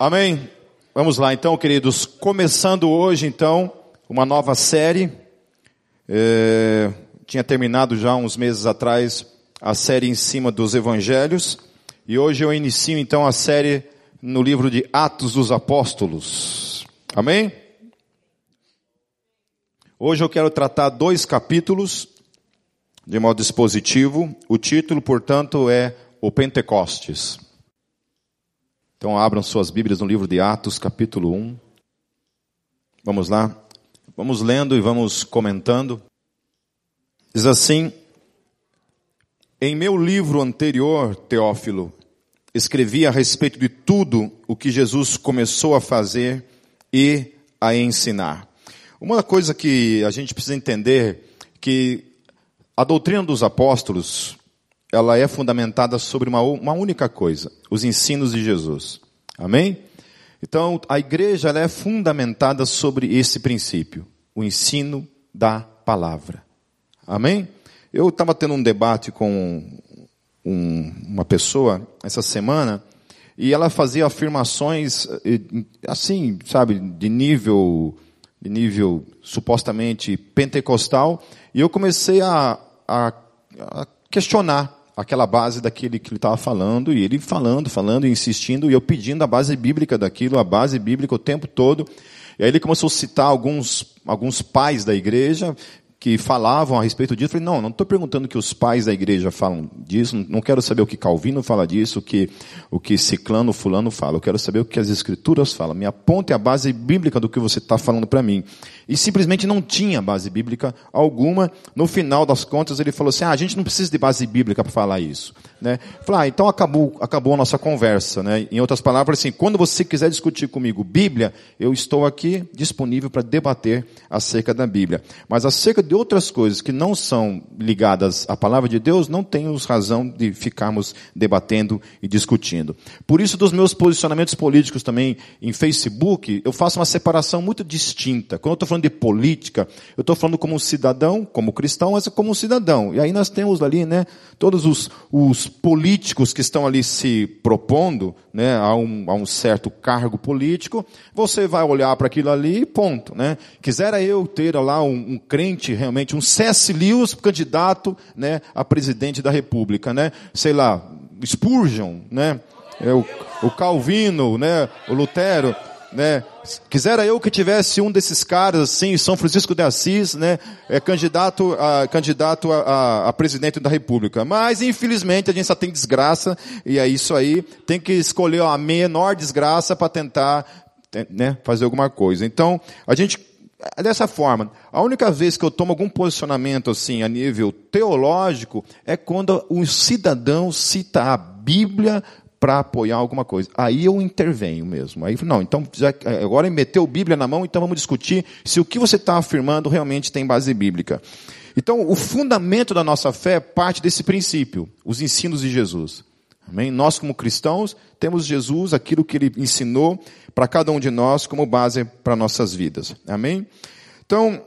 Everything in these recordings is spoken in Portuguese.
Amém? Vamos lá então, queridos. Começando hoje então uma nova série. É, tinha terminado já uns meses atrás a série em cima dos evangelhos. E hoje eu inicio então a série no livro de Atos dos Apóstolos. Amém? Hoje eu quero tratar dois capítulos de modo expositivo. O título, portanto, é O Pentecostes. Então abram suas Bíblias no livro de Atos, capítulo 1. Vamos lá. Vamos lendo e vamos comentando. Diz assim: Em meu livro anterior, Teófilo, escrevi a respeito de tudo o que Jesus começou a fazer e a ensinar. Uma coisa que a gente precisa entender que a doutrina dos apóstolos ela é fundamentada sobre uma, uma única coisa, os ensinos de Jesus. Amém? Então, a igreja é fundamentada sobre esse princípio, o ensino da palavra. Amém? Eu estava tendo um debate com um, uma pessoa essa semana e ela fazia afirmações eh, assim, sabe, de nível, de nível supostamente pentecostal, e eu comecei a, a, a questionar aquela base daquele que ele estava falando, e ele falando, falando, insistindo, e eu pedindo a base bíblica daquilo, a base bíblica o tempo todo. E aí ele começou a citar alguns, alguns pais da igreja, que falavam a respeito disso. Eu falei, não, não estou perguntando que os pais da igreja falam disso, não quero saber o que Calvino fala disso, o que, o que Ciclano, Fulano fala. Eu quero saber o que as escrituras falam. Me aponte a base bíblica do que você está falando para mim. E simplesmente não tinha base bíblica alguma. No final das contas, ele falou assim, ah, a gente não precisa de base bíblica para falar isso. Né? Falei, ah, então acabou, acabou a nossa conversa. Né? Em outras palavras, assim, quando você quiser discutir comigo Bíblia, eu estou aqui disponível para debater acerca da Bíblia. Mas acerca de outras coisas que não são ligadas à palavra de Deus, não temos razão de ficarmos debatendo e discutindo. Por isso, dos meus posicionamentos políticos também em Facebook, eu faço uma separação muito distinta. Quando eu estou falando de política, eu estou falando como um cidadão, como cristão, mas como um cidadão. E aí nós temos ali, né, todos os, os políticos que estão ali se propondo, né, a um, a um certo cargo político, você vai olhar para aquilo ali e ponto, né. Quisera eu ter lá um, um crente realmente, um C.S. Lewis candidato, né, a presidente da república, né, sei lá, Spurgeon, né, é o, o Calvino, né, o Lutero, né? Quisera eu que tivesse um desses caras assim, São Francisco de Assis, né? É candidato a, candidato a, a, a, presidente da República. Mas infelizmente a gente só tem desgraça e é isso aí. Tem que escolher a menor desgraça para tentar, né? Fazer alguma coisa. Então a gente dessa forma, a única vez que eu tomo algum posicionamento assim a nível teológico é quando o cidadão cita a Bíblia para apoiar alguma coisa. Aí eu intervenho mesmo. Aí não, então já, agora meteu Bíblia na mão, então vamos discutir se o que você está afirmando realmente tem base bíblica. Então, o fundamento da nossa fé parte desse princípio, os ensinos de Jesus. Amém? Nós, como cristãos, temos Jesus, aquilo que ele ensinou para cada um de nós como base para nossas vidas. Amém? Então,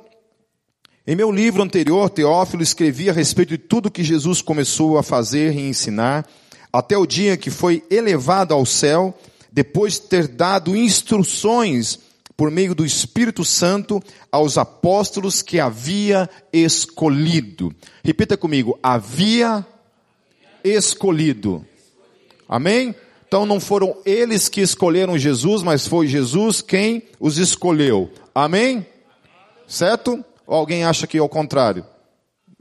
em meu livro anterior, Teófilo, escrevi a respeito de tudo que Jesus começou a fazer e ensinar até o dia que foi elevado ao céu, depois de ter dado instruções por meio do Espírito Santo aos apóstolos que havia escolhido. Repita comigo, havia escolhido. Amém? Então não foram eles que escolheram Jesus, mas foi Jesus quem os escolheu. Amém? Certo? Ou alguém acha que é o contrário?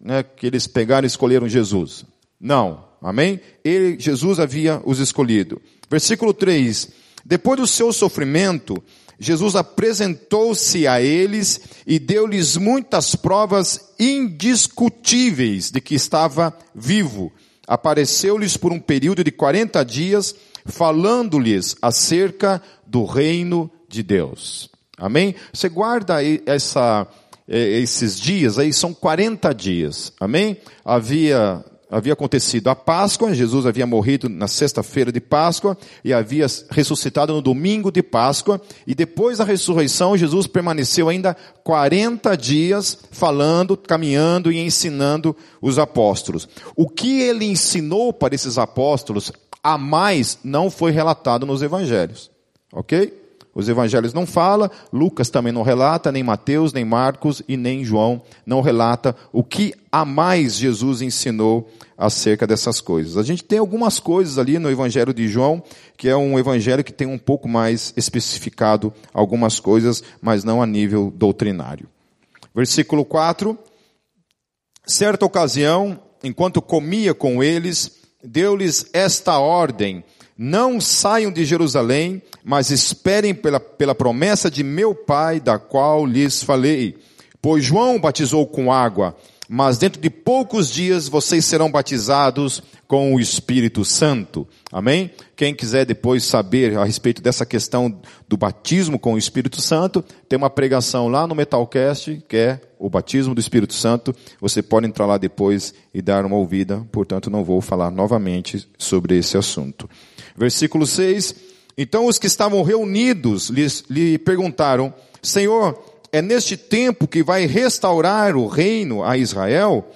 Né? Que eles pegaram e escolheram Jesus? Não. Amém? Ele, Jesus havia os escolhido. Versículo 3. Depois do seu sofrimento, Jesus apresentou-se a eles e deu-lhes muitas provas indiscutíveis de que estava vivo. Apareceu-lhes por um período de 40 dias, falando-lhes acerca do reino de Deus. Amém? Você guarda essa, eh, esses dias aí, são 40 dias. Amém? Havia havia acontecido a Páscoa, Jesus havia morrido na sexta-feira de Páscoa e havia ressuscitado no domingo de Páscoa, e depois da ressurreição, Jesus permaneceu ainda 40 dias falando, caminhando e ensinando os apóstolos. O que ele ensinou para esses apóstolos a mais não foi relatado nos evangelhos. Ok? Os evangelhos não falam, Lucas também não relata, nem Mateus, nem Marcos e nem João não relata o que a mais Jesus ensinou acerca dessas coisas. A gente tem algumas coisas ali no evangelho de João, que é um evangelho que tem um pouco mais especificado algumas coisas, mas não a nível doutrinário. Versículo 4. Certa ocasião, enquanto comia com eles, deu-lhes esta ordem: não saiam de Jerusalém, mas esperem pela, pela promessa de meu Pai, da qual lhes falei. Pois João batizou com água, mas dentro de poucos dias vocês serão batizados com o Espírito Santo. Amém? Quem quiser depois saber a respeito dessa questão do batismo com o Espírito Santo, tem uma pregação lá no Metalcast, que é o batismo do Espírito Santo. Você pode entrar lá depois e dar uma ouvida, portanto não vou falar novamente sobre esse assunto. Versículo 6. Então os que estavam reunidos lhe perguntaram, Senhor, é neste tempo que vai restaurar o reino a Israel?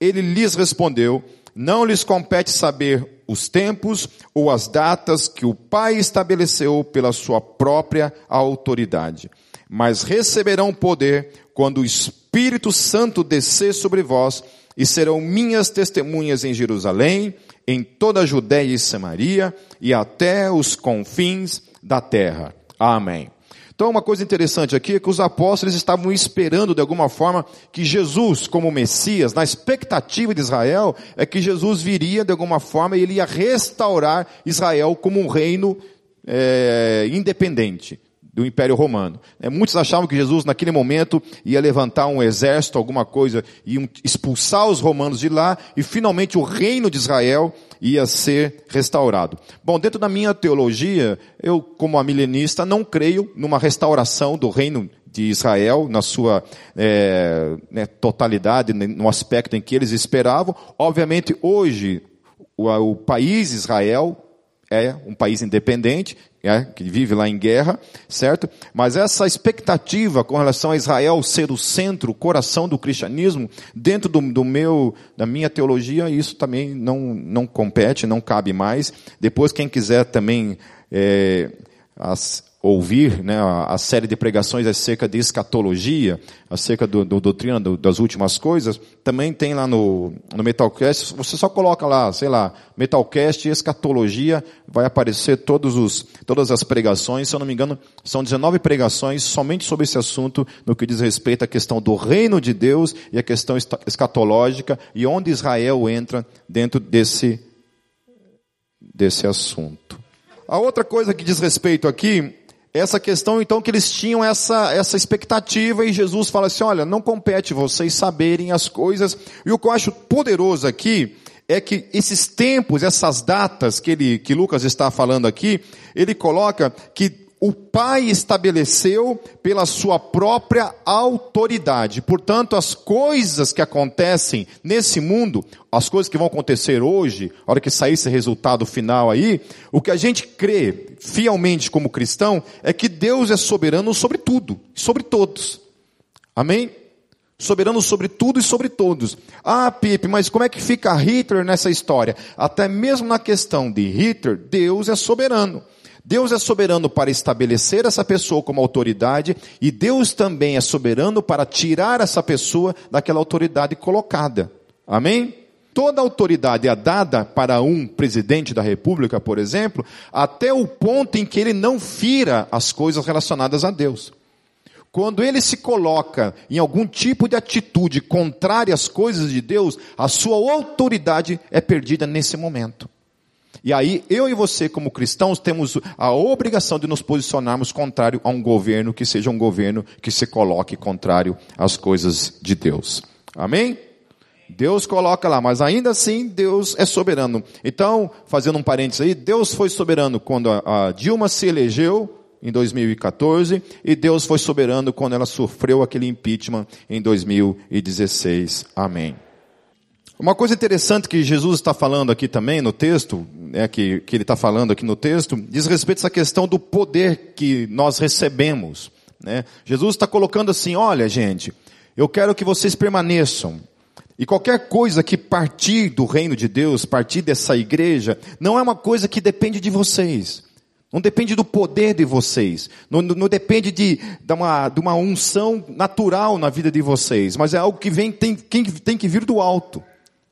Ele lhes respondeu, não lhes compete saber os tempos ou as datas que o Pai estabeleceu pela sua própria autoridade, mas receberão poder quando o Espírito Santo descer sobre vós e serão minhas testemunhas em Jerusalém, em toda a Judéia e Samaria e até os confins da terra. Amém. Então, uma coisa interessante aqui é que os apóstolos estavam esperando de alguma forma que Jesus, como Messias, na expectativa de Israel, é que Jesus viria de alguma forma e ele ia restaurar Israel como um reino é, independente do Império Romano. É, muitos achavam que Jesus naquele momento ia levantar um exército, alguma coisa, e expulsar os romanos de lá, e finalmente o reino de Israel ia ser restaurado. Bom, dentro da minha teologia, eu, como a milenista, não creio numa restauração do reino de Israel na sua é, né, totalidade, no aspecto em que eles esperavam. Obviamente, hoje, o, o país Israel é um país independente, é, que vive lá em guerra, certo? Mas essa expectativa com relação a Israel ser o centro, o coração do cristianismo, dentro do, do meu, da minha teologia, isso também não, não compete, não cabe mais. Depois, quem quiser também é, as, ouvir né, a, série de pregações acerca de escatologia, acerca do, do doutrina do, das últimas coisas, também tem lá no, no Metalcast, você só coloca lá, sei lá, Metalcast escatologia, vai aparecer todos os, todas as pregações, se eu não me engano, são 19 pregações somente sobre esse assunto, no que diz respeito à questão do reino de Deus e a questão escatológica, e onde Israel entra dentro desse, desse assunto. A outra coisa que diz respeito aqui essa questão então que eles tinham essa, essa expectativa e Jesus fala assim, olha, não compete vocês saberem as coisas. E o que eu acho poderoso aqui é que esses tempos, essas datas que ele, que Lucas está falando aqui, ele coloca que o Pai estabeleceu pela sua própria autoridade. Portanto, as coisas que acontecem nesse mundo, as coisas que vão acontecer hoje, a hora que sair esse resultado final aí, o que a gente crê fielmente como cristão é que Deus é soberano sobre tudo, sobre todos. Amém? Soberano sobre tudo e sobre todos. Ah, Pipe, mas como é que fica Hitler nessa história? Até mesmo na questão de Hitler, Deus é soberano. Deus é soberano para estabelecer essa pessoa como autoridade e Deus também é soberano para tirar essa pessoa daquela autoridade colocada. Amém? Toda autoridade é dada para um presidente da república, por exemplo, até o ponto em que ele não fira as coisas relacionadas a Deus. Quando ele se coloca em algum tipo de atitude contrária às coisas de Deus, a sua autoridade é perdida nesse momento. E aí, eu e você, como cristãos, temos a obrigação de nos posicionarmos contrário a um governo que seja um governo que se coloque contrário às coisas de Deus. Amém? Deus coloca lá, mas ainda assim Deus é soberano. Então, fazendo um parênteses aí, Deus foi soberano quando a Dilma se elegeu em 2014 e Deus foi soberano quando ela sofreu aquele impeachment em 2016. Amém. Uma coisa interessante que Jesus está falando aqui também no texto, né, que, que ele está falando aqui no texto, diz respeito a essa questão do poder que nós recebemos. Né? Jesus está colocando assim, olha gente, eu quero que vocês permaneçam. E qualquer coisa que partir do reino de Deus, partir dessa igreja, não é uma coisa que depende de vocês. Não depende do poder de vocês. Não, não depende de, de, uma, de uma unção natural na vida de vocês. Mas é algo que vem, tem, tem que vir do alto.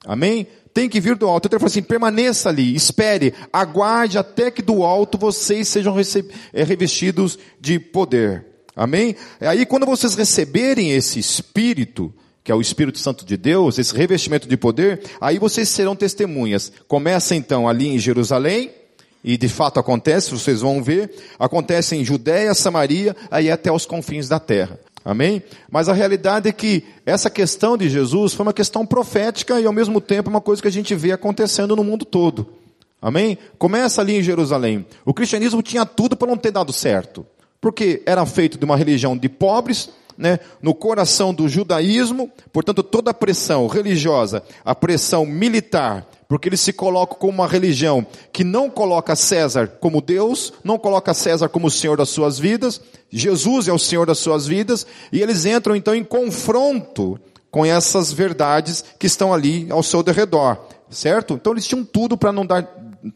Amém? Tem que vir do alto. Então ele falou assim, permaneça ali, espere, aguarde até que do alto vocês sejam eh, revestidos de poder. Amém? Aí quando vocês receberem esse Espírito, que é o Espírito Santo de Deus, esse revestimento de poder, aí vocês serão testemunhas. Começa então ali em Jerusalém, e de fato acontece, vocês vão ver, acontece em Judéia, Samaria, aí até os confins da terra. Amém? Mas a realidade é que essa questão de Jesus foi uma questão profética e ao mesmo tempo uma coisa que a gente vê acontecendo no mundo todo. Amém? Começa ali em Jerusalém. O cristianismo tinha tudo para não ter dado certo. Porque era feito de uma religião de pobres, né, no coração do judaísmo, portanto toda a pressão religiosa, a pressão militar, porque eles se colocam como uma religião que não coloca César como Deus, não coloca César como o Senhor das suas vidas, Jesus é o Senhor das suas vidas, e eles entram então em confronto com essas verdades que estão ali ao seu derredor, certo? Então eles tinham tudo para não dar,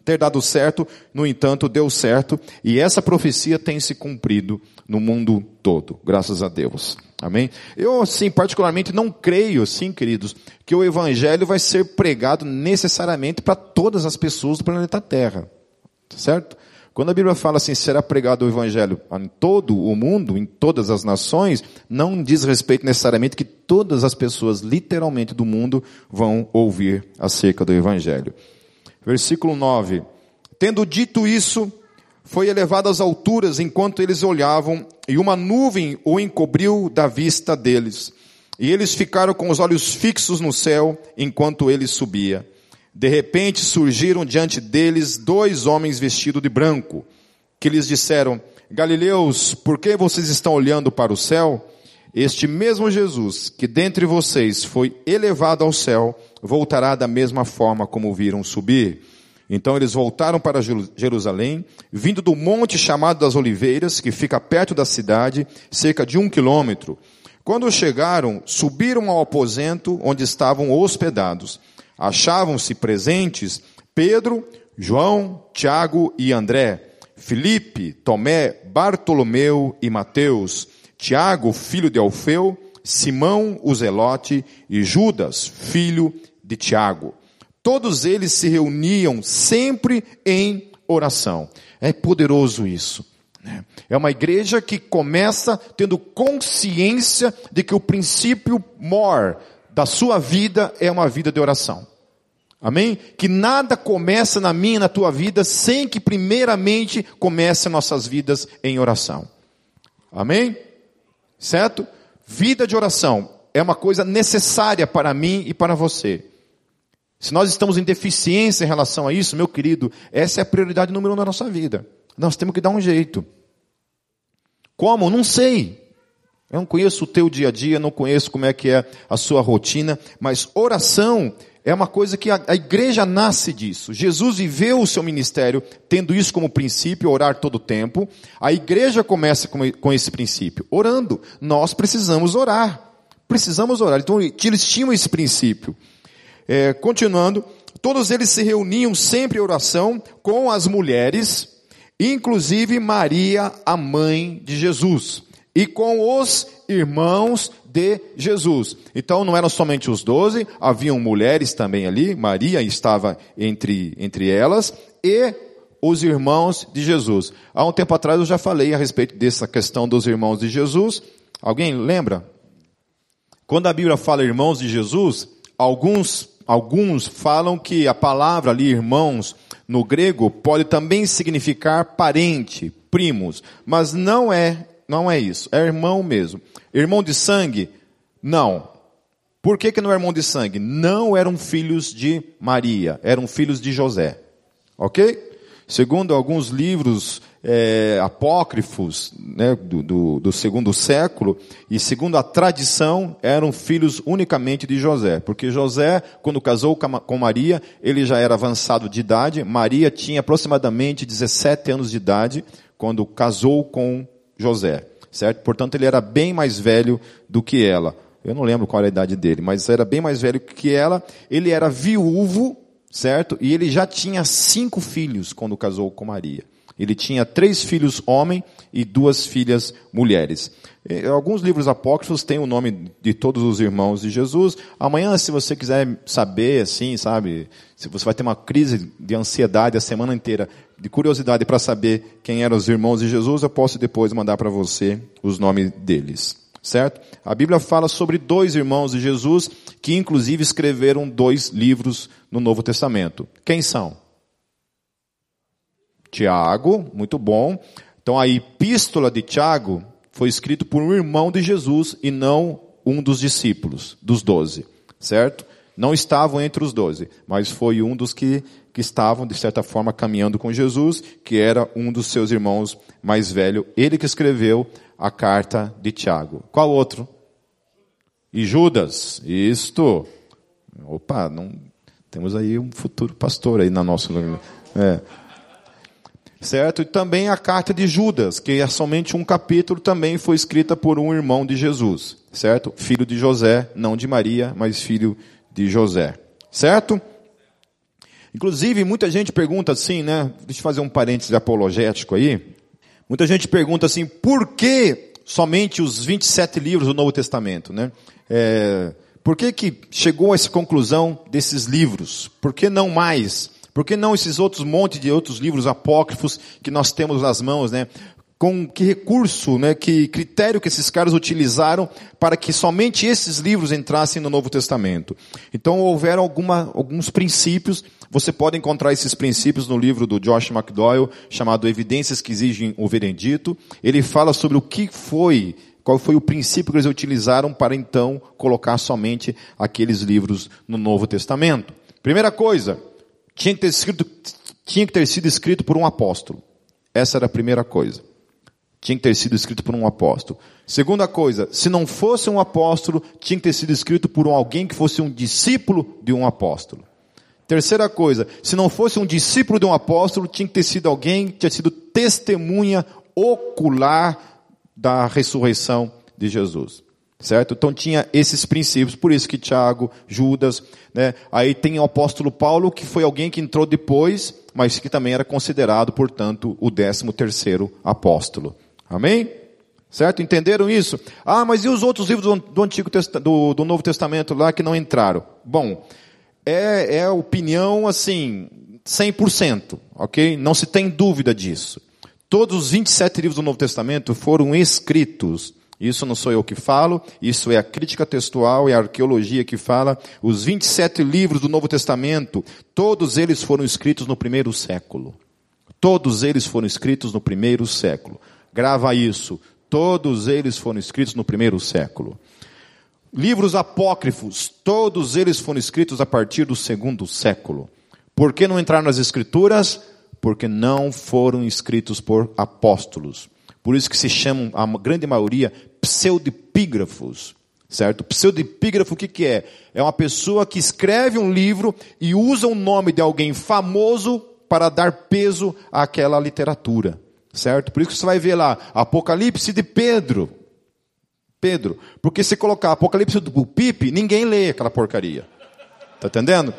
ter dado certo, no entanto deu certo, e essa profecia tem se cumprido no mundo todo, graças a Deus. Amém? Eu, assim, particularmente não creio, sim, queridos, que o evangelho vai ser pregado necessariamente para todas as pessoas do planeta Terra. Certo? Quando a Bíblia fala assim, será pregado o evangelho em todo o mundo, em todas as nações, não diz respeito necessariamente que todas as pessoas, literalmente, do mundo vão ouvir acerca do evangelho. Versículo 9. Tendo dito isso, foi elevado às alturas enquanto eles olhavam, e uma nuvem o encobriu da vista deles. E eles ficaram com os olhos fixos no céu enquanto ele subia. De repente surgiram diante deles dois homens vestidos de branco, que lhes disseram: Galileus, por que vocês estão olhando para o céu? Este mesmo Jesus, que dentre vocês foi elevado ao céu, voltará da mesma forma como viram subir. Então eles voltaram para Jerusalém, vindo do monte chamado das Oliveiras, que fica perto da cidade, cerca de um quilômetro. Quando chegaram, subiram ao aposento onde estavam hospedados. Achavam-se presentes Pedro, João, Tiago e André, Filipe, Tomé, Bartolomeu e Mateus, Tiago, filho de Alfeu, Simão, o Zelote e Judas, filho de Tiago. Todos eles se reuniam sempre em oração. É poderoso isso. Né? É uma igreja que começa tendo consciência de que o princípio mor da sua vida é uma vida de oração. Amém? Que nada começa na minha e na tua vida sem que primeiramente comece nossas vidas em oração. Amém? Certo? Vida de oração é uma coisa necessária para mim e para você. Se nós estamos em deficiência em relação a isso, meu querido, essa é a prioridade número um da nossa vida. Nós temos que dar um jeito. Como? Não sei. Eu não conheço o teu dia a dia, não conheço como é que é a sua rotina, mas oração é uma coisa que a, a, igreja nasce disso. Jesus viveu o seu ministério tendo isso como princípio, orar todo o tempo. A igreja começa com, com esse princípio, orando. Nós precisamos orar. Precisamos orar. Então, eles tinham esse princípio. É, continuando, todos eles se reuniam sempre em oração com as mulheres, inclusive Maria, a mãe de Jesus, e com os irmãos de Jesus. Então não eram somente os doze, haviam mulheres também ali, Maria estava entre, entre elas, e os irmãos de Jesus. Há um tempo atrás eu já falei a respeito dessa questão dos irmãos de Jesus. Alguém lembra? Quando a Bíblia fala irmãos de Jesus, alguns Alguns falam que a palavra ali, irmãos, no grego, pode também significar parente, primos, mas não é, não é isso, é irmão mesmo. Irmão de sangue? Não. Por que, que não é irmão de sangue? Não eram filhos de Maria, eram filhos de José. Ok? Segundo alguns livros é, apócrifos né, do, do, do, segundo século, e segundo a tradição, eram filhos unicamente de José. Porque José, quando casou com Maria, ele já era avançado de idade. Maria tinha aproximadamente 17 anos de idade quando casou com José. Certo? Portanto, ele era bem mais velho do que ela. Eu não lembro qual era a idade dele, mas era bem mais velho que ela. Ele era viúvo, certo? E ele já tinha cinco filhos quando casou com Maria. Ele tinha três filhos homem e duas filhas mulheres. Alguns livros apócrifos têm o nome de todos os irmãos de Jesus. Amanhã, se você quiser saber, assim, sabe, se você vai ter uma crise de ansiedade a semana inteira, de curiosidade para saber quem eram os irmãos de Jesus, eu posso depois mandar para você os nomes deles. Certo? A Bíblia fala sobre dois irmãos de Jesus que inclusive escreveram dois livros no Novo Testamento. Quem são? Tiago, muito bom. Então a epístola de Tiago foi escrito por um irmão de Jesus e não um dos discípulos, dos doze, certo? Não estavam entre os doze, mas foi um dos que, que estavam, de certa forma, caminhando com Jesus, que era um dos seus irmãos mais velho, ele que escreveu a carta de Tiago. Qual outro? E Judas, isto. Opa, não, temos aí um futuro pastor aí na nossa. É certo? E também a carta de Judas, que é somente um capítulo, também foi escrita por um irmão de Jesus, certo? Filho de José, não de Maria, mas filho de José, certo? Inclusive, muita gente pergunta assim, né? Deixa eu fazer um parênteses apologético aí. Muita gente pergunta assim, por que somente os 27 livros do Novo Testamento, né? É, por que que chegou a essa conclusão desses livros? Por que não mais? Por que não esses outros monte de outros livros apócrifos que nós temos nas mãos, né? Com que recurso, né, que critério que esses caras utilizaram para que somente esses livros entrassem no Novo Testamento? Então houveram alguma, alguns princípios. Você pode encontrar esses princípios no livro do Josh McDowell chamado Evidências que exigem o veredito. Ele fala sobre o que foi qual foi o princípio que eles utilizaram para então colocar somente aqueles livros no Novo Testamento? Primeira coisa, tinha que ter, escrito, tinha que ter sido escrito por um apóstolo. Essa era a primeira coisa. Tinha que ter sido escrito por um apóstolo. Segunda coisa, se não fosse um apóstolo, tinha que ter sido escrito por alguém que fosse um discípulo de um apóstolo. Terceira coisa, se não fosse um discípulo de um apóstolo, tinha que ter sido alguém que tinha sido testemunha ocular da ressurreição de Jesus certo? Então tinha esses princípios, por isso que Tiago, Judas, né? Aí tem o apóstolo Paulo, que foi alguém que entrou depois, mas que também era considerado, portanto, o décimo terceiro apóstolo. Amém? Certo? Entenderam isso? Ah, mas e os outros livros do, Antigo do, do Novo Testamento lá que não entraram? Bom, é, é opinião assim, 100%, ok? Não se tem dúvida disso. Todos os 27 livros do Novo Testamento foram escritos isso não sou eu que falo, isso é a crítica textual e a arqueologia que fala. Os 27 livros do Novo Testamento, todos eles foram escritos no primeiro século. Todos eles foram escritos no primeiro século. Grava isso. Todos eles foram escritos no primeiro século. Livros apócrifos, todos eles foram escritos a partir do segundo século. Por que não entraram nas escrituras? Porque não foram escritos por apóstolos. Por isso que se chamam, a grande maioria, pseudepígrafos. Certo? Pseudepígrafo o que, que é? É uma pessoa que escreve um livro e usa o nome de alguém famoso para dar peso àquela literatura. Certo? Por isso que você vai ver lá, Apocalipse de Pedro. Pedro. Porque se colocar Apocalipse do Pipe, ninguém lê aquela porcaria. Tá entendendo?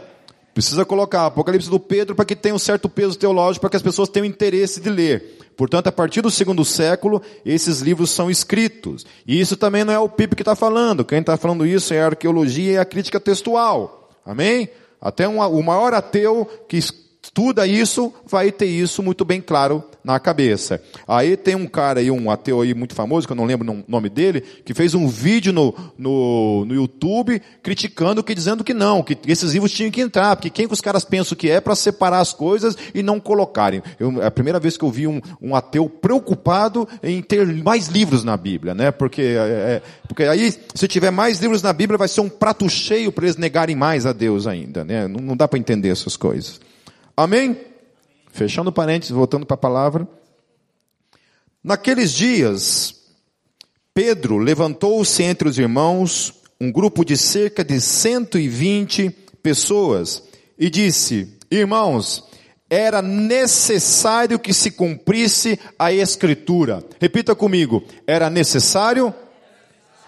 Precisa colocar Apocalipse do Pedro para que tenha um certo peso teológico, para que as pessoas tenham interesse de ler. Portanto, a partir do segundo século, esses livros são escritos. E isso também não é o Pipe que está falando. Quem está falando isso é a arqueologia e a crítica textual. Amém? Até um, o maior ateu que estuda isso vai ter isso muito bem claro na cabeça. Aí tem um cara aí, um ateu aí muito famoso, que eu não lembro o nome dele, que fez um vídeo no, no, no YouTube criticando, que dizendo que não, que esses livros tinham que entrar, porque quem que os caras pensam que é para separar as coisas e não colocarem. Eu, é a primeira vez que eu vi um, um ateu preocupado em ter mais livros na Bíblia, né? Porque, é, é porque aí, se tiver mais livros na Bíblia, vai ser um prato cheio para eles negarem mais a Deus ainda, né? Não, não dá para entender essas coisas. Amém? Fechando parênteses, voltando para a palavra. Naqueles dias, Pedro levantou-se entre os irmãos, um grupo de cerca de 120 pessoas, e disse: Irmãos, era necessário que se cumprisse a Escritura. Repita comigo: era necessário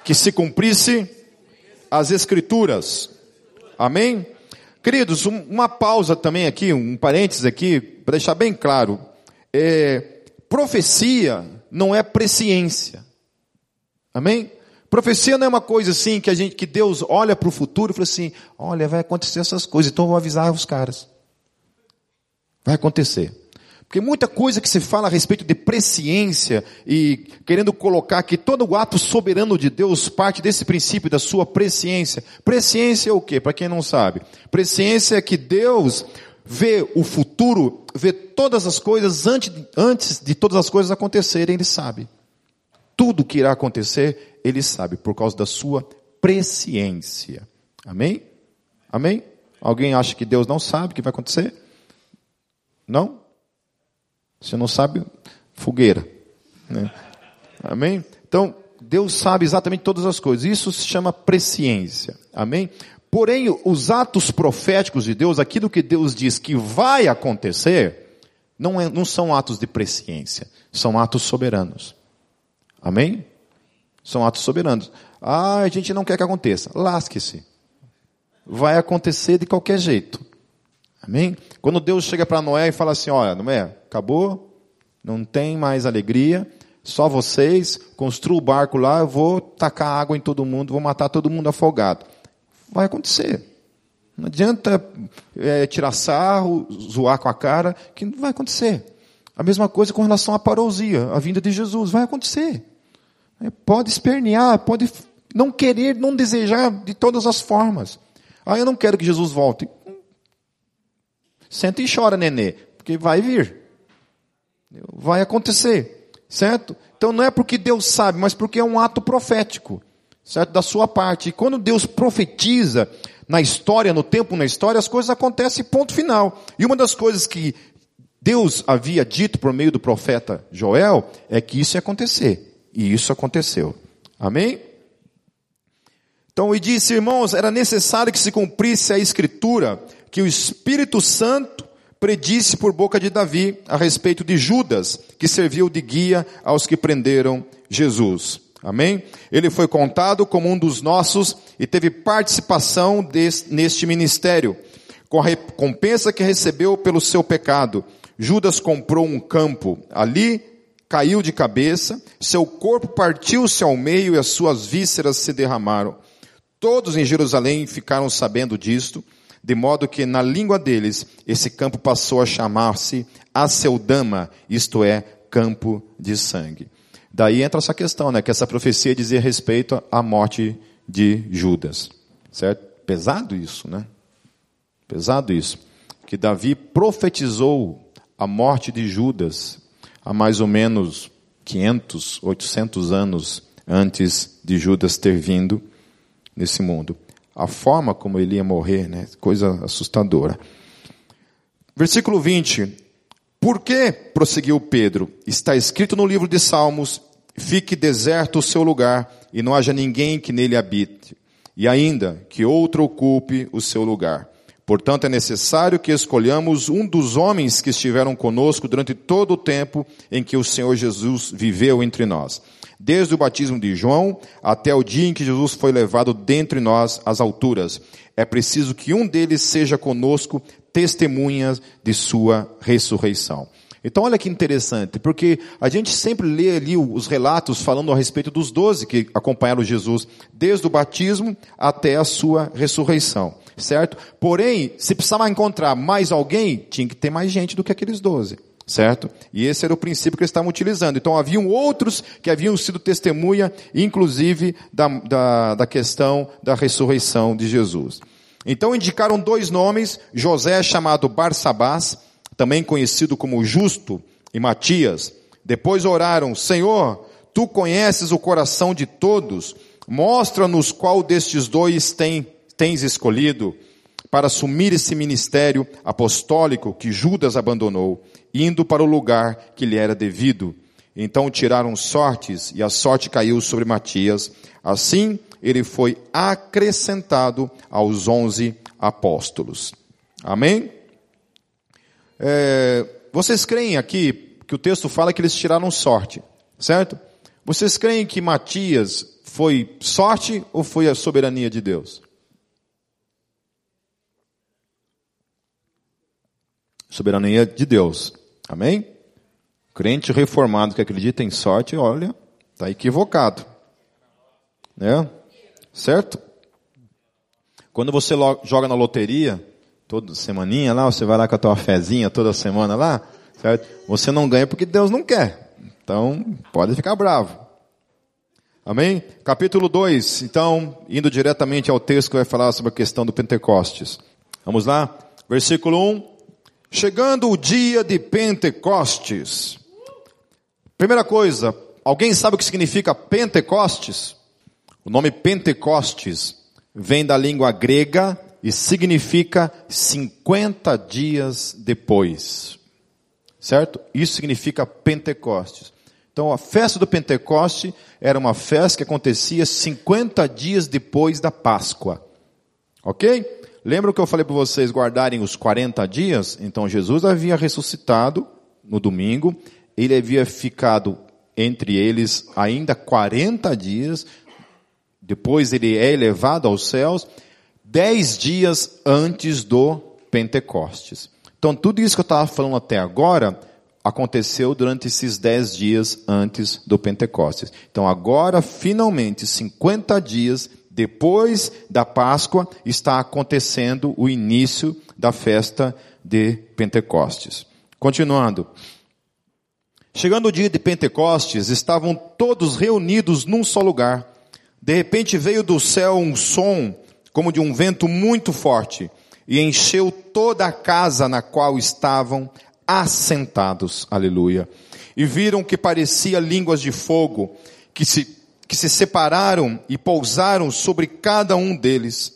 que se cumprisse as Escrituras. Amém? Queridos, uma pausa também aqui, um parênteses aqui, para deixar bem claro. é, profecia não é presciência. Amém? Profecia não é uma coisa assim que a gente, que Deus olha para o futuro e fala assim: olha, vai acontecer essas coisas, então eu vou avisar os caras. Vai acontecer. Porque muita coisa que se fala a respeito de presciência e querendo colocar que todo o ato soberano de Deus parte desse princípio da sua presciência. Presciência é o quê? Para quem não sabe. Presciência é que Deus vê o futuro, vê todas as coisas antes, antes de todas as coisas acontecerem, Ele sabe. Tudo que irá acontecer, Ele sabe, por causa da sua presciência. Amém? Amém? Alguém acha que Deus não sabe o que vai acontecer? Não? Você não sabe, fogueira. Né? Amém? Então, Deus sabe exatamente todas as coisas. Isso se chama presciência. Amém? Porém, os atos proféticos de Deus, aquilo que Deus diz que vai acontecer, não, é, não são atos de presciência, são atos soberanos. Amém? São atos soberanos. Ah, a gente não quer que aconteça. Lasque-se. Vai acontecer de qualquer jeito. Amém? Quando Deus chega para Noé e fala assim: Olha, Noé, acabou, não tem mais alegria, só vocês, construam o barco lá, eu vou tacar água em todo mundo, vou matar todo mundo afogado. Vai acontecer. Não adianta é, tirar sarro, zoar com a cara, que não vai acontecer. A mesma coisa com relação à parousia, a vinda de Jesus, vai acontecer. É, pode espernear, pode não querer, não desejar de todas as formas. Ah, eu não quero que Jesus volte. Senta e chora, nenê, porque vai vir. Vai acontecer, certo? Então não é porque Deus sabe, mas porque é um ato profético, certo? Da sua parte. E quando Deus profetiza na história, no tempo, na história, as coisas acontecem ponto final. E uma das coisas que Deus havia dito por meio do profeta Joel é que isso ia acontecer. E isso aconteceu. Amém? Então, e disse, irmãos, era necessário que se cumprisse a escritura que o Espírito Santo predisse por boca de Davi a respeito de Judas, que serviu de guia aos que prenderam Jesus. Amém? Ele foi contado como um dos nossos e teve participação neste ministério, com a recompensa que recebeu pelo seu pecado. Judas comprou um campo ali, caiu de cabeça, seu corpo partiu-se ao meio e as suas vísceras se derramaram. Todos em Jerusalém ficaram sabendo disto de modo que na língua deles esse campo passou a chamar-se Aceldama, isto é, campo de sangue. Daí entra essa questão, né, que essa profecia dizia respeito à morte de Judas. Certo? Pesado isso, né? Pesado isso. Que Davi profetizou a morte de Judas há mais ou menos 500, 800 anos antes de Judas ter vindo nesse mundo a forma como ele ia morrer, né? coisa assustadora. Versículo 20. Por que, prosseguiu Pedro, está escrito no livro de Salmos, fique deserto o seu lugar e não haja ninguém que nele habite, e ainda que outro ocupe o seu lugar. Portanto, é necessário que escolhamos um dos homens que estiveram conosco durante todo o tempo em que o Senhor Jesus viveu entre nós desde o batismo de João até o dia em que Jesus foi levado dentre nós às alturas. É preciso que um deles seja conosco testemunhas de sua ressurreição. Então olha que interessante, porque a gente sempre lê ali os relatos falando a respeito dos doze que acompanharam Jesus, desde o batismo até a sua ressurreição, certo? Porém, se precisava encontrar mais alguém, tinha que ter mais gente do que aqueles doze. Certo? E esse era o princípio que eles estavam utilizando. Então haviam outros que haviam sido testemunha, inclusive, da, da, da questão da ressurreição de Jesus. Então indicaram dois nomes, José chamado Barsabás, também conhecido como Justo, e Matias. Depois oraram, Senhor, tu conheces o coração de todos, mostra-nos qual destes dois tem, tens escolhido para assumir esse ministério apostólico que Judas abandonou indo para o lugar que lhe era devido. Então tiraram sortes, e a sorte caiu sobre Matias. Assim, ele foi acrescentado aos onze apóstolos. Amém? É, vocês creem aqui que o texto fala que eles tiraram sorte, certo? Vocês creem que Matias foi sorte ou foi a soberania de Deus? Soberania de Deus. Amém? Crente reformado que acredita em sorte, olha, está equivocado. Né? Certo? Quando você joga na loteria, toda semaninha lá, você vai lá com a tua fezinha toda semana lá, certo? Você não ganha porque Deus não quer. Então, pode ficar bravo. Amém? Capítulo 2, então, indo diretamente ao texto que vai falar sobre a questão do Pentecostes. Vamos lá? Versículo 1. Chegando o dia de Pentecostes. Primeira coisa, alguém sabe o que significa Pentecostes? O nome Pentecostes vem da língua grega e significa 50 dias depois. Certo? Isso significa Pentecostes. Então a festa do Pentecoste era uma festa que acontecia 50 dias depois da Páscoa. Ok? Lembra que eu falei para vocês guardarem os 40 dias? Então Jesus havia ressuscitado no domingo, ele havia ficado entre eles ainda 40 dias, depois ele é elevado aos céus, dez dias antes do Pentecostes. Então tudo isso que eu estava falando até agora aconteceu durante esses dez dias antes do Pentecostes. Então agora, finalmente, 50 dias depois da Páscoa, está acontecendo o início da festa de Pentecostes. Continuando. Chegando o dia de Pentecostes, estavam todos reunidos num só lugar. De repente veio do céu um som, como de um vento muito forte, e encheu toda a casa na qual estavam assentados. Aleluia. E viram que parecia línguas de fogo, que se, que se separaram e pousaram sobre cada um deles.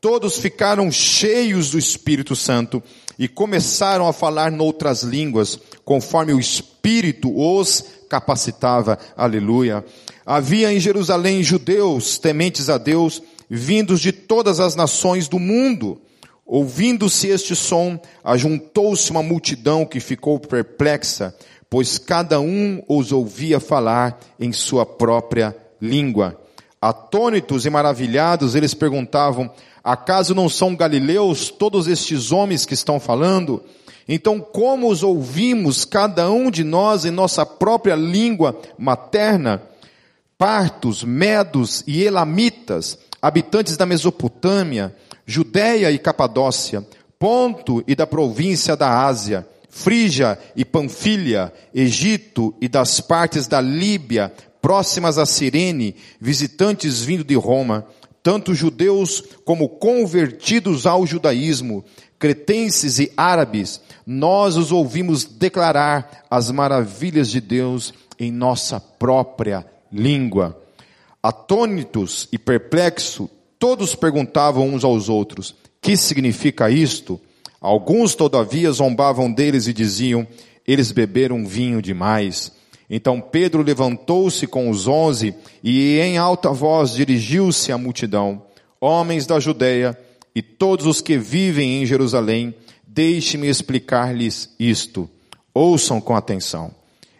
Todos ficaram cheios do Espírito Santo e começaram a falar noutras línguas, conforme o Espírito os capacitava. Aleluia. Havia em Jerusalém judeus tementes a Deus, vindos de todas as nações do mundo. Ouvindo-se este som, ajuntou-se uma multidão que ficou perplexa, pois cada um os ouvia falar em sua própria língua. Atônitos e maravilhados, eles perguntavam: Acaso não são galileus todos estes homens que estão falando? Então, como os ouvimos, cada um de nós, em nossa própria língua materna? partos, medos e elamitas, habitantes da Mesopotâmia, Judéia e Capadócia, Ponto e da província da Ásia, Frígia e Panfilha, Egito e das partes da Líbia, próximas a Cirene, visitantes vindo de Roma, tanto judeus como convertidos ao judaísmo, cretenses e árabes, nós os ouvimos declarar as maravilhas de Deus em nossa própria língua. Atônitos e perplexos, todos perguntavam uns aos outros: Que significa isto? Alguns, todavia, zombavam deles e diziam: Eles beberam vinho demais. Então Pedro levantou-se com os onze e, em alta voz, dirigiu-se à multidão: Homens da Judeia e todos os que vivem em Jerusalém, deixe-me explicar-lhes isto. Ouçam com atenção.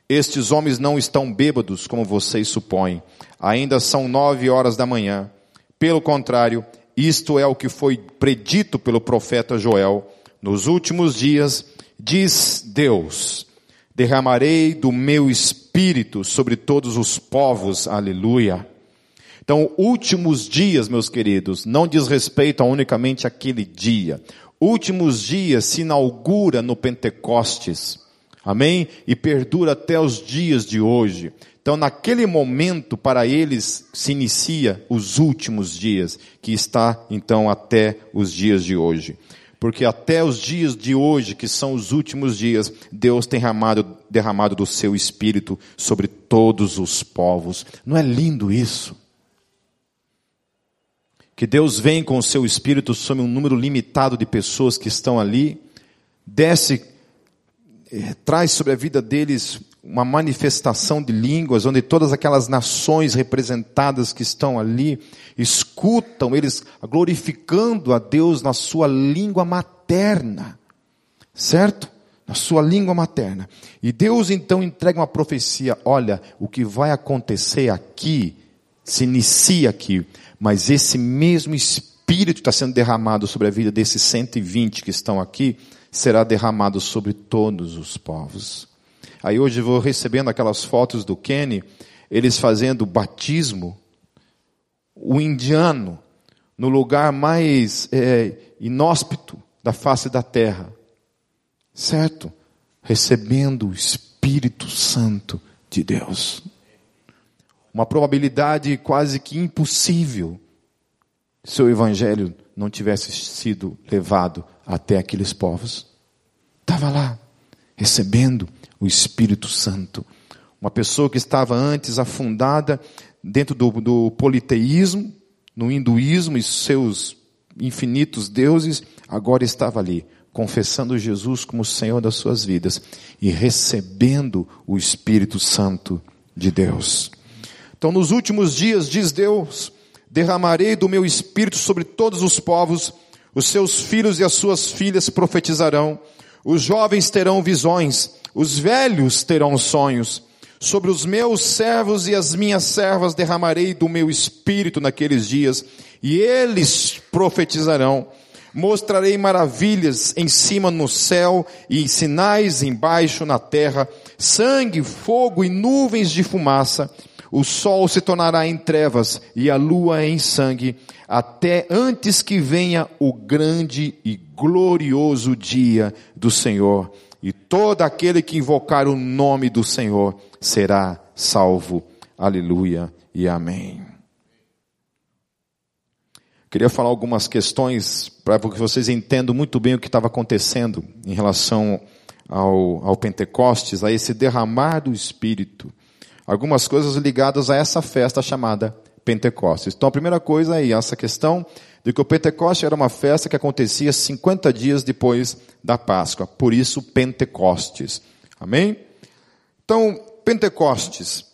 Estes homens não estão bêbados, como vocês supõem. Ainda são nove horas da manhã. Pelo contrário, isto é o que foi predito pelo profeta Joel. Nos últimos dias, diz Deus, derramarei do meu espírito sobre todos os povos. Aleluia. Então, últimos dias, meus queridos, não diz respeito a unicamente aquele dia. Últimos dias se inaugura no Pentecostes. Amém? E perdura até os dias de hoje. Então, naquele momento, para eles, se inicia os últimos dias, que está, então, até os dias de hoje. Porque até os dias de hoje, que são os últimos dias, Deus tem derramado, derramado do seu Espírito sobre todos os povos. Não é lindo isso? Que Deus vem com o seu Espírito sobre um número limitado de pessoas que estão ali, desce traz sobre a vida deles uma manifestação de línguas, onde todas aquelas nações representadas que estão ali escutam eles glorificando a Deus na sua língua materna, certo? Na sua língua materna. E Deus então entrega uma profecia: olha, o que vai acontecer aqui se inicia aqui, mas esse mesmo Espírito está sendo derramado sobre a vida desses 120 que estão aqui será derramado sobre todos os povos. Aí hoje eu vou recebendo aquelas fotos do Kenny, eles fazendo batismo. O indiano, no lugar mais é, inóspito da face da terra. Certo? Recebendo o Espírito Santo de Deus. Uma probabilidade quase que impossível se o Evangelho não tivesse sido levado até aqueles povos. Estava lá, recebendo o Espírito Santo. Uma pessoa que estava antes afundada dentro do, do politeísmo, no hinduísmo e seus infinitos deuses, agora estava ali, confessando Jesus como Senhor das suas vidas e recebendo o Espírito Santo de Deus. Então, nos últimos dias, diz Deus, derramarei do meu espírito sobre todos os povos, os seus filhos e as suas filhas profetizarão, os jovens terão visões, os velhos terão sonhos. Sobre os meus servos e as minhas servas derramarei do meu espírito naqueles dias, e eles profetizarão. Mostrarei maravilhas em cima no céu e sinais embaixo na terra, sangue, fogo e nuvens de fumaça o sol se tornará em trevas e a lua em sangue, até antes que venha o grande e glorioso dia do Senhor. E todo aquele que invocar o nome do Senhor será salvo. Aleluia e amém. Queria falar algumas questões para que vocês entendam muito bem o que estava acontecendo em relação ao, ao Pentecostes, a esse derramar do Espírito algumas coisas ligadas a essa festa chamada Pentecostes. Então a primeira coisa é essa questão de que o Pentecostes era uma festa que acontecia 50 dias depois da Páscoa, por isso Pentecostes. Amém? Então, Pentecostes.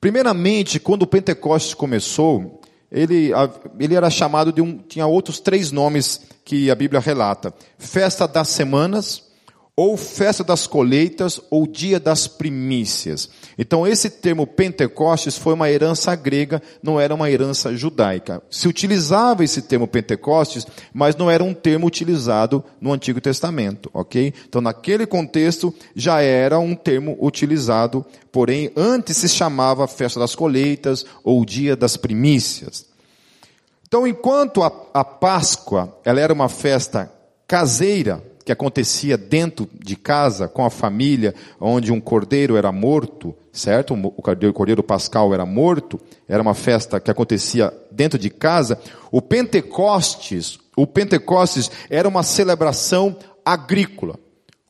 Primeiramente, quando o Pentecostes começou, ele, ele era chamado de um, tinha outros três nomes que a Bíblia relata. Festa das Semanas, ou festa das colheitas, ou dia das primícias. Então esse termo Pentecostes foi uma herança grega, não era uma herança judaica. Se utilizava esse termo Pentecostes, mas não era um termo utilizado no Antigo Testamento, ok? Então naquele contexto já era um termo utilizado, porém antes se chamava festa das colheitas ou dia das primícias. Então enquanto a, a Páscoa, ela era uma festa caseira, que acontecia dentro de casa, com a família, onde um cordeiro era morto, certo? O cordeiro, pascal era morto, era uma festa que acontecia dentro de casa. O Pentecostes, o Pentecostes era uma celebração agrícola.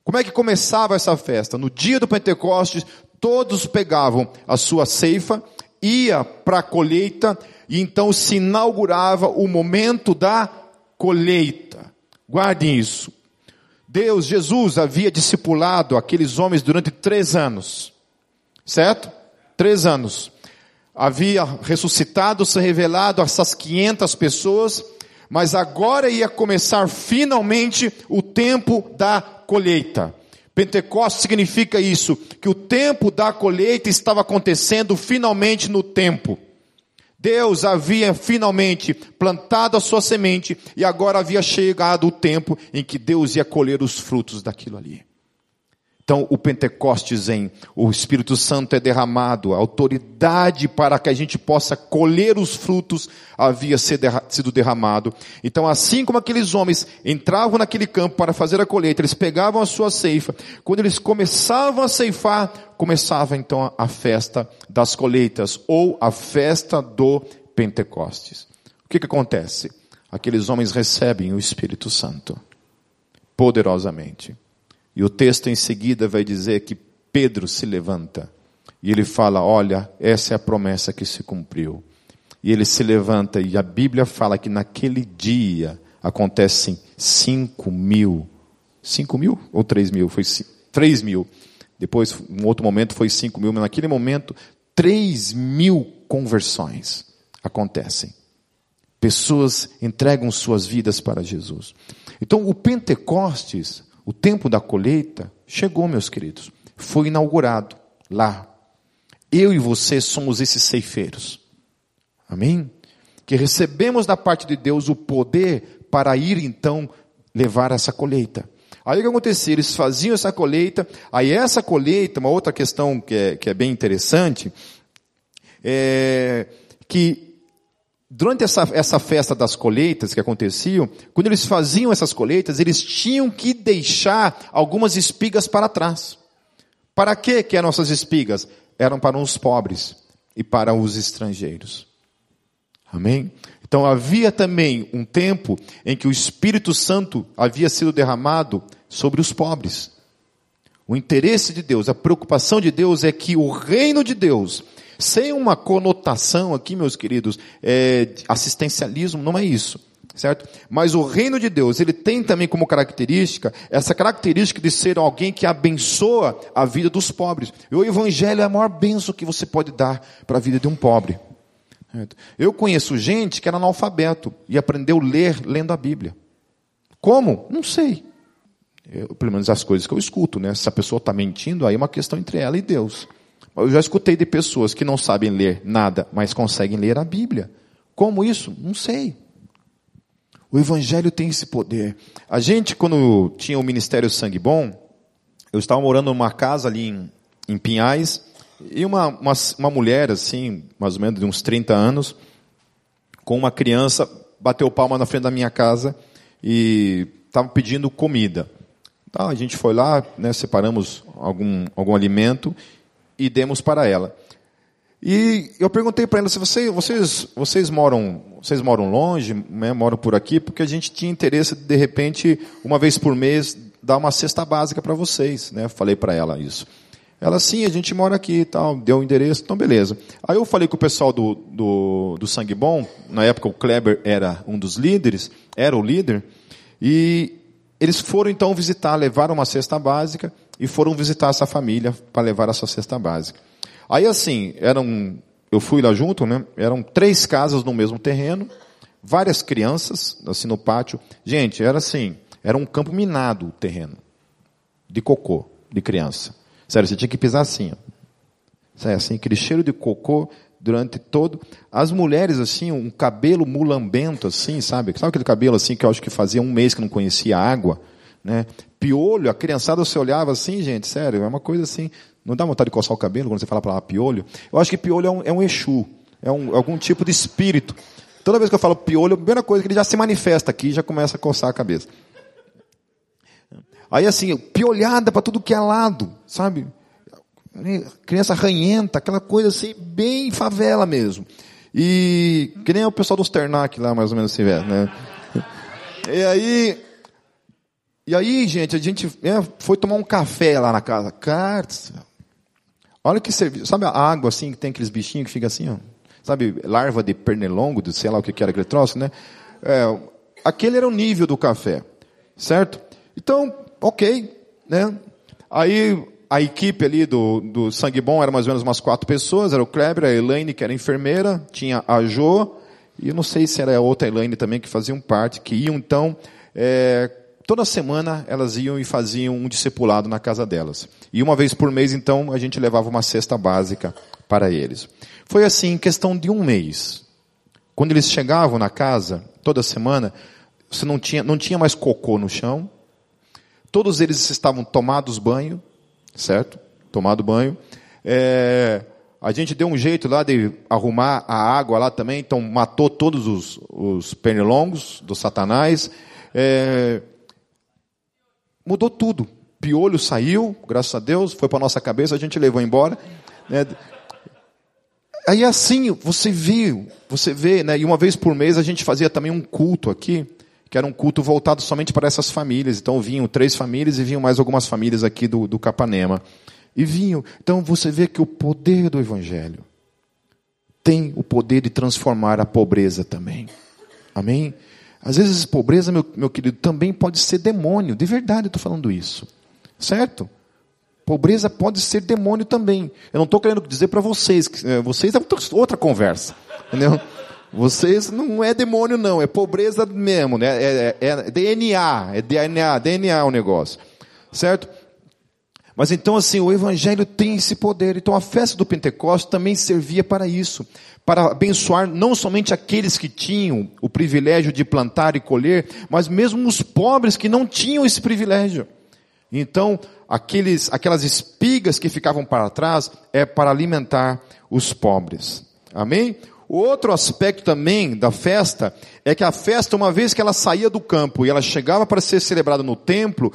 Como é que começava essa festa? No dia do Pentecostes, todos pegavam a sua ceifa, ia para a colheita, e então se inaugurava o momento da colheita. Guardem isso. Deus, Jesus, havia discipulado aqueles homens durante três anos. Certo? Três anos. Havia ressuscitado, se revelado a essas 500 pessoas, mas agora ia começar finalmente o tempo da colheita. Pentecostes significa isso, que o tempo da colheita estava acontecendo finalmente no tempo. Deus havia finalmente plantado a sua semente e agora havia chegado o tempo em que Deus ia colher os frutos daquilo ali. Então, o Pentecostes em o Espírito Santo é derramado, a autoridade para que a gente possa colher os frutos havia sido derramado. Então, assim como aqueles homens entravam naquele campo para fazer a colheita, eles pegavam a sua ceifa. Quando eles começavam a ceifar, começava então a festa das colheitas ou a festa do Pentecostes. O que, que acontece? Aqueles homens recebem o Espírito Santo poderosamente. E o texto em seguida vai dizer que Pedro se levanta e ele fala: Olha, essa é a promessa que se cumpriu. E ele se levanta e a Bíblia fala que naquele dia acontecem cinco mil. Cinco mil ou três mil? Foi três mil. Depois, um outro momento foi cinco mil, mas naquele momento, três mil conversões acontecem. Pessoas entregam suas vidas para Jesus. Então, o Pentecostes o tempo da colheita chegou, meus queridos. Foi inaugurado lá. Eu e você somos esses ceifeiros. Amém? Que recebemos da parte de Deus o poder para ir então levar essa colheita. Aí o que acontecia? Eles faziam essa colheita, aí essa colheita, uma outra questão que é, que é bem interessante, é que durante essa, essa festa das colheitas que aconteciam, quando eles faziam essas colheitas, eles tinham que deixar algumas espigas para trás. Para que que eram essas espigas? Eram para os pobres e para os estrangeiros. Amém? Então havia também um tempo em que o Espírito Santo havia sido derramado sobre os pobres. O interesse de Deus, a preocupação de Deus é que o reino de Deus, sem uma conotação aqui, meus queridos, é, assistencialismo, não é isso, certo? Mas o reino de Deus, ele tem também como característica, essa característica de ser alguém que abençoa a vida dos pobres. E o evangelho é a maior benção que você pode dar para a vida de um pobre. Eu conheço gente que era analfabeto e aprendeu a ler lendo a Bíblia. Como? Não sei. Eu, pelo menos as coisas que eu escuto, né? Se a pessoa está mentindo, aí é uma questão entre ela e Deus. Eu já escutei de pessoas que não sabem ler nada, mas conseguem ler a Bíblia. Como isso? Não sei. O Evangelho tem esse poder. A gente, quando tinha o Ministério Sangue Bom, eu estava morando numa casa ali em, em Pinhais, e uma, uma, uma mulher, assim, mais ou menos de uns 30 anos, com uma criança, bateu palma na frente da minha casa e estava pedindo comida. Tá, a gente foi lá, né, separamos algum, algum alimento e demos para ela. E eu perguntei para ela se você, vocês, vocês moram, vocês moram longe, né, moram por aqui, porque a gente tinha interesse de, repente, uma vez por mês, dar uma cesta básica para vocês, né? Falei para ela isso. Ela, sim, a gente mora aqui tal, deu o endereço, então beleza. Aí eu falei com o pessoal do, do, do Sangue Bom, na época o Kleber era um dos líderes, era o líder, e eles foram então visitar, levaram uma cesta básica e foram visitar essa família para levar essa cesta básica. Aí assim, eram, eu fui lá junto, né? Eram três casas no mesmo terreno, várias crianças, assim no pátio. Gente, era assim, era um campo minado o terreno, de cocô, de criança. Sério, você tinha que pisar assim, ó. Assim, aquele cheiro de cocô durante todo. As mulheres, assim, um cabelo mulambento, assim, sabe? Sabe aquele cabelo, assim, que eu acho que fazia um mês que não conhecia água, né? Piolho, a criançada você olhava assim, gente, sério, é uma coisa assim. Não dá vontade de coçar o cabelo quando você fala a palavra piolho? Eu acho que piolho é um, é um Exu, é um, algum tipo de espírito. Toda vez que eu falo piolho, a primeira coisa é que ele já se manifesta aqui já começa a coçar a cabeça. Aí assim, piolhada para tudo que é lado, sabe? Criança ranhenta, aquela coisa assim, bem favela mesmo. E que nem o pessoal dos Ternac lá, mais ou menos assim, velho, né? E aí, e aí, gente, a gente é, foi tomar um café lá na casa. Cartas. Olha que serviço. Sabe a água assim, que tem aqueles bichinhos que fica assim, ó? Sabe, larva de pernilongo, de sei lá o que era aquele troço, né? É, aquele era o nível do café, certo? Então, ok, né? Aí a equipe ali do, do Sangue Bom era mais ou menos umas quatro pessoas, era o Kleber, a Elaine, que era enfermeira, tinha a Jo, e eu não sei se era a outra Elaine também que faziam parte, que iam então, é, toda semana elas iam e faziam um discipulado na casa delas. E uma vez por mês, então, a gente levava uma cesta básica para eles. Foi assim, em questão de um mês. Quando eles chegavam na casa, toda semana, você não tinha, não tinha mais cocô no chão, Todos eles estavam tomados banho, certo? Tomado banho. É, a gente deu um jeito lá de arrumar a água lá também, então matou todos os, os pernilongos do Satanás. É, mudou tudo. Piolho saiu, graças a Deus, foi para nossa cabeça, a gente levou embora. Né? Aí assim, você viu, você vê, né? E uma vez por mês a gente fazia também um culto aqui que era um culto voltado somente para essas famílias. Então vinham três famílias e vinham mais algumas famílias aqui do, do Capanema. E vinham. Então você vê que o poder do Evangelho tem o poder de transformar a pobreza também. Amém? Às vezes pobreza, meu, meu querido, também pode ser demônio. De verdade eu estou falando isso. Certo? Pobreza pode ser demônio também. Eu não estou querendo dizer para vocês, que eh, vocês é outra conversa. Entendeu? Vocês não é demônio, não, é pobreza mesmo, né? É, é, é DNA, é DNA, DNA o negócio. Certo? Mas então, assim, o Evangelho tem esse poder. Então, a festa do Pentecostes também servia para isso para abençoar não somente aqueles que tinham o privilégio de plantar e colher, mas mesmo os pobres que não tinham esse privilégio. Então, aqueles, aquelas espigas que ficavam para trás é para alimentar os pobres. Amém? Outro aspecto também da festa é que a festa, uma vez que ela saía do campo e ela chegava para ser celebrada no templo,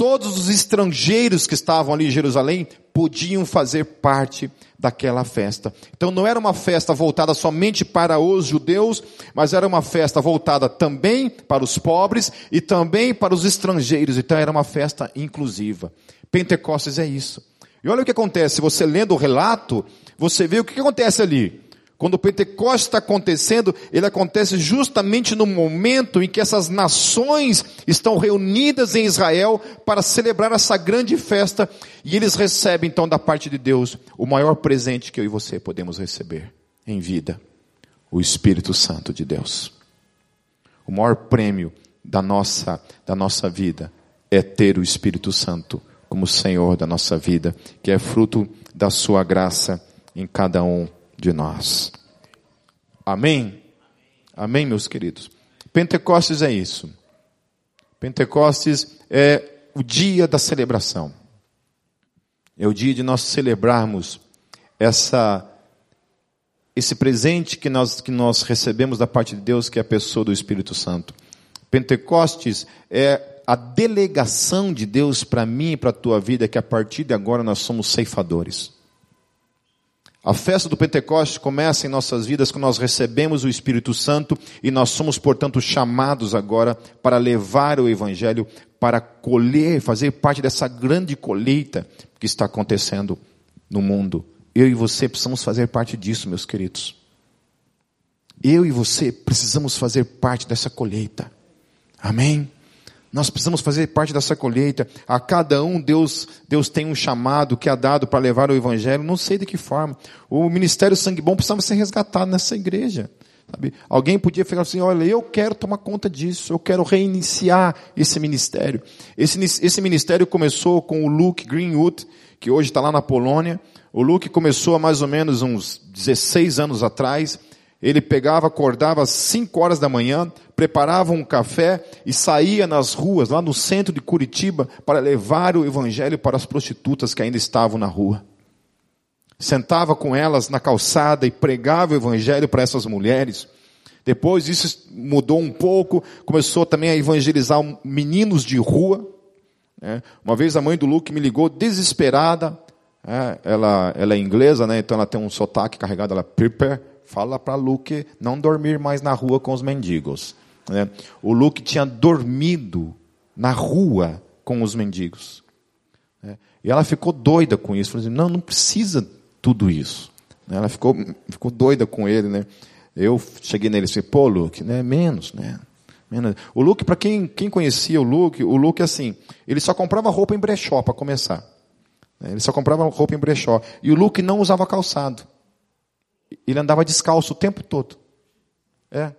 todos os estrangeiros que estavam ali em Jerusalém podiam fazer parte daquela festa. Então não era uma festa voltada somente para os judeus, mas era uma festa voltada também para os pobres e também para os estrangeiros. Então era uma festa inclusiva. Pentecostes é isso. E olha o que acontece, você lendo o relato, você vê o que acontece ali. Quando o Pentecostes está acontecendo, ele acontece justamente no momento em que essas nações estão reunidas em Israel para celebrar essa grande festa e eles recebem então da parte de Deus o maior presente que eu e você podemos receber em vida, o Espírito Santo de Deus. O maior prêmio da nossa da nossa vida é ter o Espírito Santo como Senhor da nossa vida, que é fruto da sua graça em cada um de nós. Amém? Amém, meus queridos? Pentecostes é isso. Pentecostes é o dia da celebração. É o dia de nós celebrarmos essa esse presente que nós, que nós recebemos da parte de Deus, que é a pessoa do Espírito Santo. Pentecostes é a delegação de Deus para mim e para a tua vida, que a partir de agora nós somos ceifadores. A festa do Pentecostes começa em nossas vidas quando nós recebemos o Espírito Santo e nós somos, portanto, chamados agora para levar o Evangelho, para colher, fazer parte dessa grande colheita que está acontecendo no mundo. Eu e você precisamos fazer parte disso, meus queridos. Eu e você precisamos fazer parte dessa colheita. Amém? Nós precisamos fazer parte dessa colheita. A cada um Deus, Deus tem um chamado que é dado para levar o evangelho. Não sei de que forma. O ministério Sangue Bom precisava ser resgatado nessa igreja. Sabe? Alguém podia falar assim, olha, eu quero tomar conta disso, eu quero reiniciar esse ministério. Esse, esse ministério começou com o Luke Greenwood, que hoje está lá na Polônia. O Luke começou há mais ou menos uns 16 anos atrás. Ele pegava, acordava às 5 horas da manhã, preparava um café e saía nas ruas, lá no centro de Curitiba, para levar o evangelho para as prostitutas que ainda estavam na rua. Sentava com elas na calçada e pregava o evangelho para essas mulheres. Depois isso mudou um pouco, começou também a evangelizar meninos de rua. Né? Uma vez a mãe do Luke me ligou desesperada. É, ela, ela é inglesa, né? então ela tem um sotaque carregado. Ela, prepare Fala para Luke não dormir mais na rua com os mendigos. Né? O Luke tinha dormido na rua com os mendigos. Né? E ela ficou doida com isso. Falou assim, não, não precisa tudo isso. Né? Ela ficou, ficou doida com ele. Né? Eu cheguei nele e disse, pô, Luke, né? menos, né? Menos. O Luke, para quem, quem conhecia o Luke, o Luke assim, ele só comprava roupa em brechó para começar. Ele só comprava roupa em brechó. E o Luke não usava calçado. Ele andava descalço o tempo todo. É.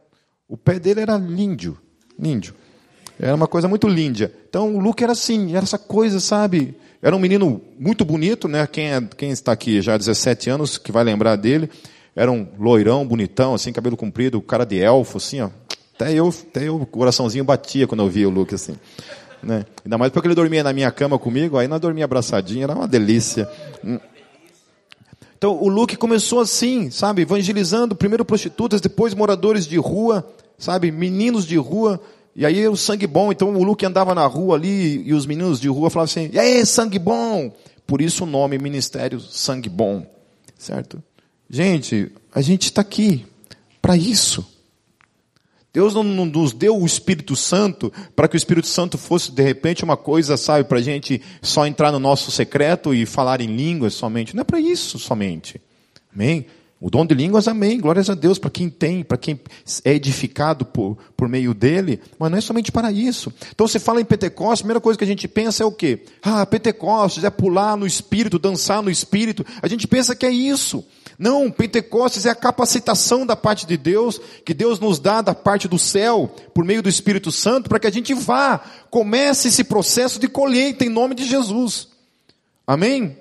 O pé dele era lindo, lindo. Era uma coisa muito linda. Então o Luke era assim, era essa coisa, sabe? Era um menino muito bonito, né? Quem, é, quem está aqui já há 17 anos, que vai lembrar dele. Era um loirão, bonitão, assim, cabelo comprido, cara de elfo, assim, ó. Até eu, até eu, o coraçãozinho batia quando eu via o Luke, assim. Né? Ainda mais porque ele dormia na minha cama comigo, aí nós dormia abraçadinho, era uma delícia. Então o Luke começou assim, sabe, evangelizando primeiro prostitutas, depois moradores de rua, sabe, meninos de rua, e aí o sangue bom. Então o Luke andava na rua ali e os meninos de rua falavam assim: "E aí, sangue bom?" Por isso o nome ministério Sangue Bom, certo? Gente, a gente está aqui para isso. Deus não, nos deu o Espírito Santo para que o Espírito Santo fosse de repente uma coisa, sabe, para a gente só entrar no nosso secreto e falar em línguas somente. Não é para isso somente. Amém? O dom de línguas, amém. Glórias a Deus para quem tem, para quem é edificado por, por meio dele. Mas não é somente para isso. Então você fala em Pentecostes, a primeira coisa que a gente pensa é o quê? Ah, Pentecostes é pular no Espírito, dançar no Espírito. A gente pensa que é isso. Não, Pentecostes é a capacitação da parte de Deus, que Deus nos dá da parte do céu, por meio do Espírito Santo, para que a gente vá, comece esse processo de colheita em nome de Jesus. Amém?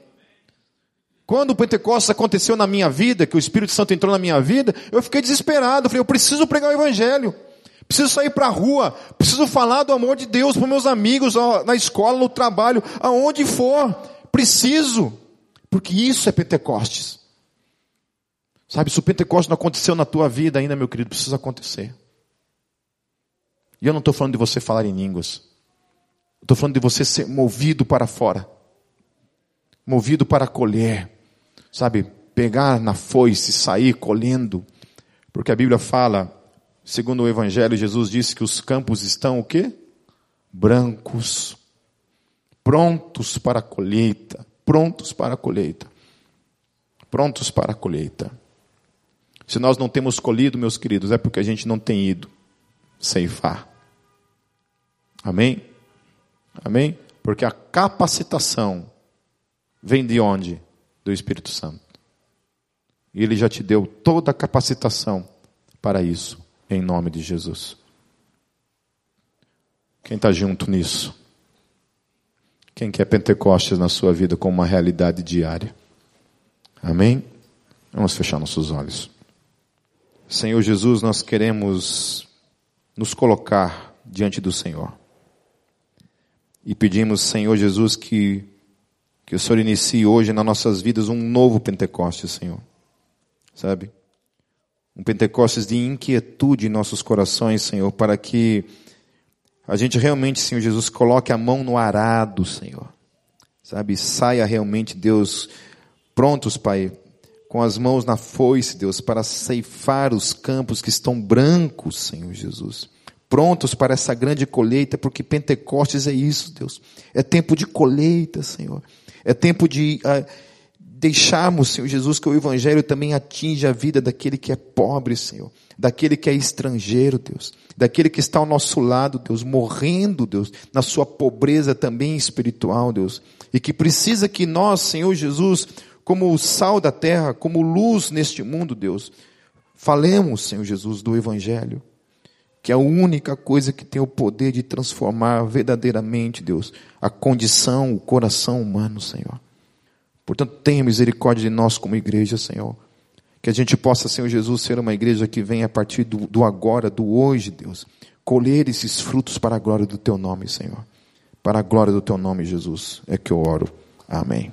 Quando o Pentecostes aconteceu na minha vida, que o Espírito Santo entrou na minha vida, eu fiquei desesperado, falei, eu preciso pregar o Evangelho. preciso sair para a rua, preciso falar do amor de Deus para meus amigos, na escola, no trabalho, aonde for. Preciso, porque isso é Pentecostes. Sabe, se o Pentecostes não aconteceu na tua vida ainda, meu querido, precisa acontecer. E eu não estou falando de você falar em línguas. Estou falando de você ser movido para fora. Movido para colher. Sabe, pegar na foice, sair colhendo. Porque a Bíblia fala, segundo o Evangelho, Jesus disse que os campos estão o quê? Brancos. Prontos para a colheita. Prontos para a colheita. Prontos para a colheita. Se nós não temos colhido, meus queridos, é porque a gente não tem ido ceifar. Amém? Amém? Porque a capacitação vem de onde? Do Espírito Santo. E Ele já te deu toda a capacitação para isso, em nome de Jesus. Quem está junto nisso? Quem quer Pentecostes na sua vida como uma realidade diária? Amém? Vamos fechar nossos olhos. Senhor Jesus, nós queremos nos colocar diante do Senhor. E pedimos, Senhor Jesus, que, que o Senhor inicie hoje nas nossas vidas um novo Pentecostes, Senhor. Sabe? Um Pentecostes de inquietude em nossos corações, Senhor, para que a gente realmente, Senhor Jesus, coloque a mão no arado, Senhor. Sabe? Saia realmente, Deus, prontos, Pai, com as mãos na foice, Deus, para ceifar os campos que estão brancos, Senhor Jesus prontos para essa grande colheita, porque Pentecostes é isso, Deus. É tempo de colheita, Senhor. É tempo de uh, deixarmos, Senhor Jesus, que o Evangelho também atinja a vida daquele que é pobre, Senhor. Daquele que é estrangeiro, Deus. Daquele que está ao nosso lado, Deus, morrendo, Deus, na sua pobreza também espiritual, Deus. E que precisa que nós, Senhor Jesus, como o sal da terra, como luz neste mundo, Deus, falemos, Senhor Jesus, do Evangelho que é a única coisa que tem o poder de transformar verdadeiramente, Deus, a condição, o coração humano, Senhor. Portanto, tenha misericórdia de nós como igreja, Senhor. Que a gente possa, Senhor Jesus, ser uma igreja que vem a partir do, do agora, do hoje, Deus, colher esses frutos para a glória do Teu nome, Senhor. Para a glória do Teu nome, Jesus, é que eu oro. Amém.